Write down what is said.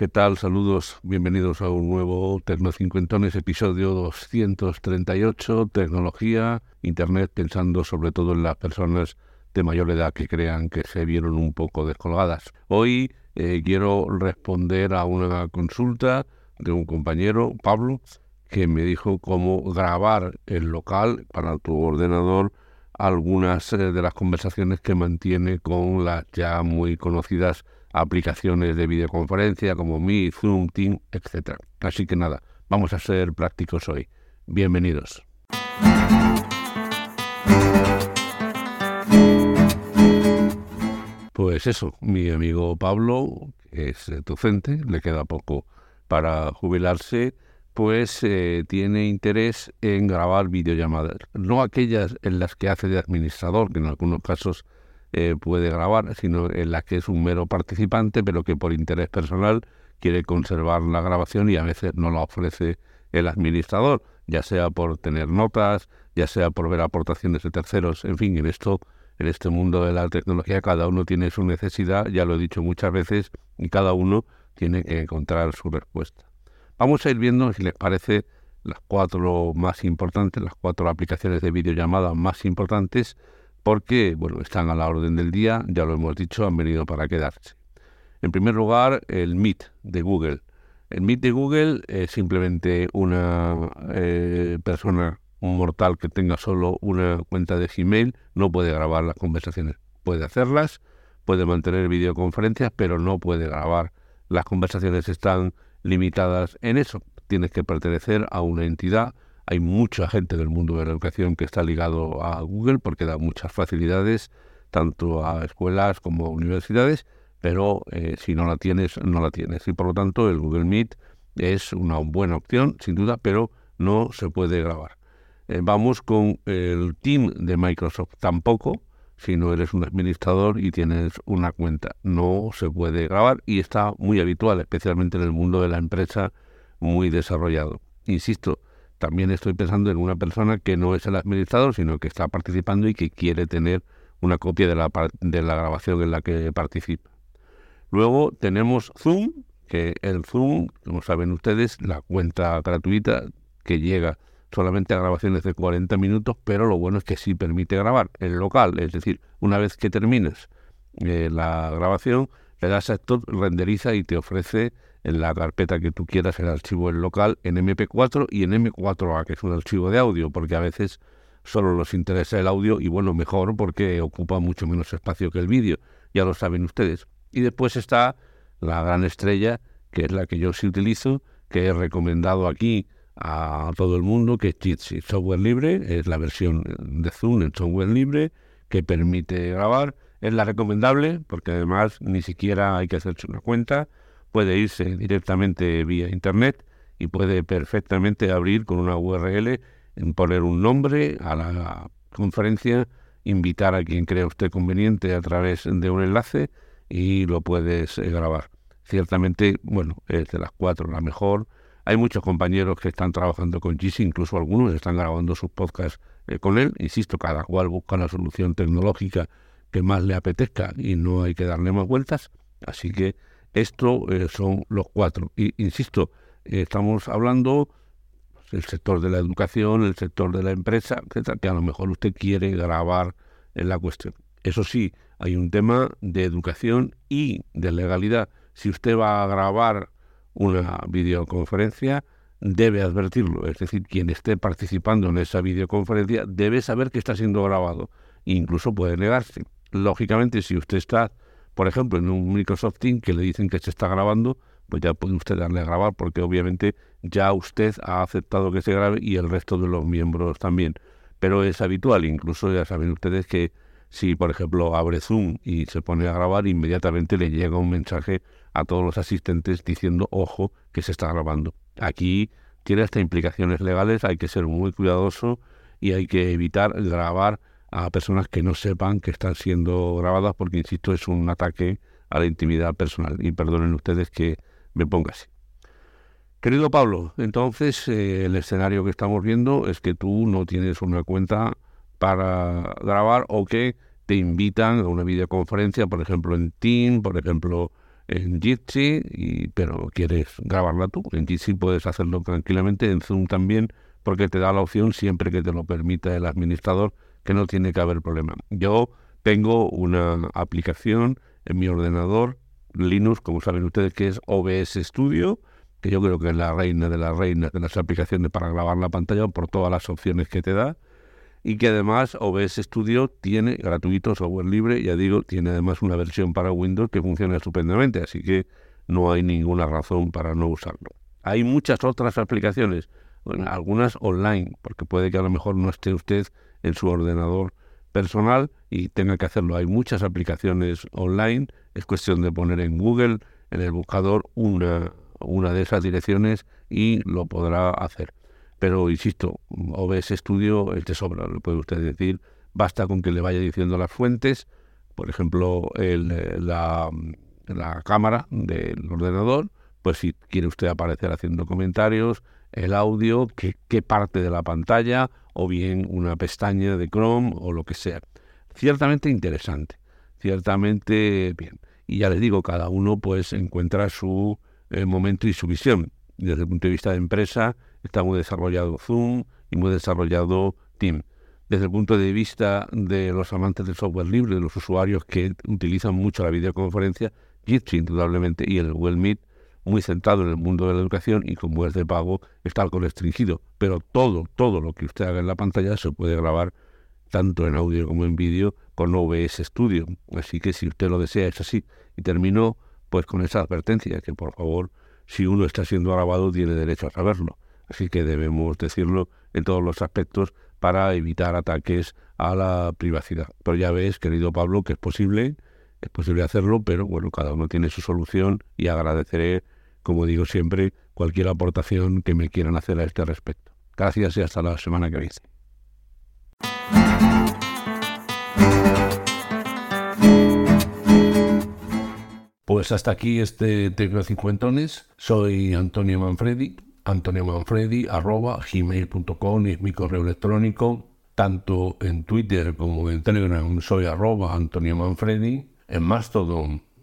¿Qué tal? Saludos, bienvenidos a un nuevo Tecnocincuentones, episodio 238, tecnología, Internet, pensando sobre todo en las personas de mayor edad que crean que se vieron un poco descolgadas. Hoy eh, quiero responder a una consulta de un compañero, Pablo, que me dijo cómo grabar el local para tu ordenador algunas eh, de las conversaciones que mantiene con las ya muy conocidas aplicaciones de videoconferencia como Meet, Zoom, Team, etc. Así que nada, vamos a ser prácticos hoy. Bienvenidos. Pues eso, mi amigo Pablo, que es docente, le queda poco para jubilarse, pues eh, tiene interés en grabar videollamadas, no aquellas en las que hace de administrador, que en algunos casos eh, puede grabar, sino en la que es un mero participante, pero que por interés personal quiere conservar la grabación y a veces no la ofrece el administrador, ya sea por tener notas, ya sea por ver aportaciones de terceros, en fin, en esto, en este mundo de la tecnología, cada uno tiene su necesidad, ya lo he dicho muchas veces, y cada uno tiene que encontrar su respuesta. Vamos a ir viendo, si les parece, las cuatro más importantes, las cuatro aplicaciones de videollamada más importantes porque bueno, están a la orden del día, ya lo hemos dicho, han venido para quedarse. En primer lugar, el Meet de Google. El Meet de Google es simplemente una eh, persona, mortal que tenga solo una cuenta de Gmail, no puede grabar las conversaciones. Puede hacerlas, puede mantener videoconferencias, pero no puede grabar. Las conversaciones están limitadas en eso. Tienes que pertenecer a una entidad hay mucha gente del mundo de la educación que está ligado a Google porque da muchas facilidades tanto a escuelas como a universidades, pero eh, si no la tienes, no la tienes. Y por lo tanto el Google Meet es una buena opción, sin duda, pero no se puede grabar. Eh, vamos con el Team de Microsoft. Tampoco, si no eres un administrador y tienes una cuenta. No se puede grabar y está muy habitual, especialmente en el mundo de la empresa muy desarrollado. Insisto, también estoy pensando en una persona que no es el administrador, sino que está participando y que quiere tener una copia de la, de la grabación en la que participa. Luego tenemos Zoom, que el Zoom, como saben ustedes, la cuenta gratuita que llega solamente a grabaciones de 40 minutos, pero lo bueno es que sí permite grabar en local, es decir, una vez que termines eh, la grabación, le das a esto, renderiza y te ofrece en la carpeta que tú quieras el archivo en local en MP4 y en M4A, que es un archivo de audio, porque a veces solo nos interesa el audio y bueno, mejor porque ocupa mucho menos espacio que el vídeo, ya lo saben ustedes. Y después está la gran estrella, que es la que yo sí utilizo, que he recomendado aquí a todo el mundo, que es Jitsi, software libre, es la versión de Zoom en software libre, que permite grabar, es la recomendable, porque además ni siquiera hay que hacerse una cuenta, puede irse directamente vía Internet y puede perfectamente abrir con una URL, poner un nombre a la conferencia, invitar a quien crea usted conveniente a través de un enlace y lo puedes eh, grabar. Ciertamente, bueno, es de las cuatro la mejor. Hay muchos compañeros que están trabajando con Jitsi, incluso algunos están grabando sus podcasts eh, con él. Insisto, cada cual busca la solución tecnológica que más le apetezca y no hay que darle más vueltas. Así que esto eh, son los cuatro. Y insisto, estamos hablando del sector de la educación, el sector de la empresa, etcétera, que a lo mejor usted quiere grabar en la cuestión. Eso sí, hay un tema de educación y de legalidad. Si usted va a grabar una videoconferencia, debe advertirlo. Es decir, quien esté participando en esa videoconferencia debe saber que está siendo grabado. Incluso puede negarse. Lógicamente, si usted está por ejemplo, en un Microsoft Teams que le dicen que se está grabando, pues ya puede usted darle a grabar porque obviamente ya usted ha aceptado que se grabe y el resto de los miembros también. Pero es habitual, incluso ya saben ustedes que si, por ejemplo, abre Zoom y se pone a grabar, inmediatamente le llega un mensaje a todos los asistentes diciendo, ojo, que se está grabando. Aquí tiene hasta implicaciones legales, hay que ser muy cuidadoso y hay que evitar grabar a personas que no sepan que están siendo grabadas porque, insisto, es un ataque a la intimidad personal. Y perdonen ustedes que me ponga así. Querido Pablo, entonces eh, el escenario que estamos viendo es que tú no tienes una cuenta para grabar o que te invitan a una videoconferencia, por ejemplo en Team, por ejemplo en Jitsi, y, pero quieres grabarla tú. En Jitsi puedes hacerlo tranquilamente, en Zoom también, porque te da la opción siempre que te lo permita el administrador, que no tiene que haber problema. Yo tengo una aplicación en mi ordenador Linux, como saben ustedes, que es OBS Studio, que yo creo que es la reina de las reinas de las aplicaciones para grabar la pantalla por todas las opciones que te da. Y que además OBS Studio tiene gratuito, software libre, ya digo, tiene además una versión para Windows que funciona estupendamente, así que no hay ninguna razón para no usarlo. Hay muchas otras aplicaciones, algunas online, porque puede que a lo mejor no esté usted en su ordenador personal y tenga que hacerlo. Hay muchas aplicaciones online, es cuestión de poner en Google, en el buscador, una, una de esas direcciones y lo podrá hacer. Pero insisto, OBS Studio es de sobra, lo puede usted decir, basta con que le vaya diciendo las fuentes, por ejemplo, el, la, la cámara del ordenador, pues si quiere usted aparecer haciendo comentarios, el audio, qué, qué parte de la pantalla, o bien una pestaña de Chrome o lo que sea. Ciertamente interesante, ciertamente bien. Y ya les digo, cada uno pues encuentra su eh, momento y su visión. Desde el punto de vista de empresa está muy desarrollado Zoom y muy desarrollado Team. Desde el punto de vista de los amantes del software libre, de los usuarios que utilizan mucho la videoconferencia, Jitsi indudablemente y el Google Meet muy centrado en el mundo de la educación y como es de pago está algo restringido. Pero todo, todo lo que usted haga en la pantalla se puede grabar tanto en audio como en vídeo con OBS Studio. Así que si usted lo desea es así. Y termino pues con esa advertencia que por favor si uno está siendo grabado tiene derecho a saberlo. Así que debemos decirlo en todos los aspectos para evitar ataques a la privacidad. Pero ya ves, querido Pablo, que es posible es posible hacerlo, pero bueno, cada uno tiene su solución y agradeceré, como digo siempre, cualquier aportación que me quieran hacer a este respecto. Gracias y hasta la semana que viene. Pues hasta aquí este Tecno Cincuentones. Soy Antonio Manfredi. Antonio Manfredi, gmail.com es mi correo electrónico. Tanto en Twitter como en Telegram soy arroba Antonio Manfredi en Mastodon,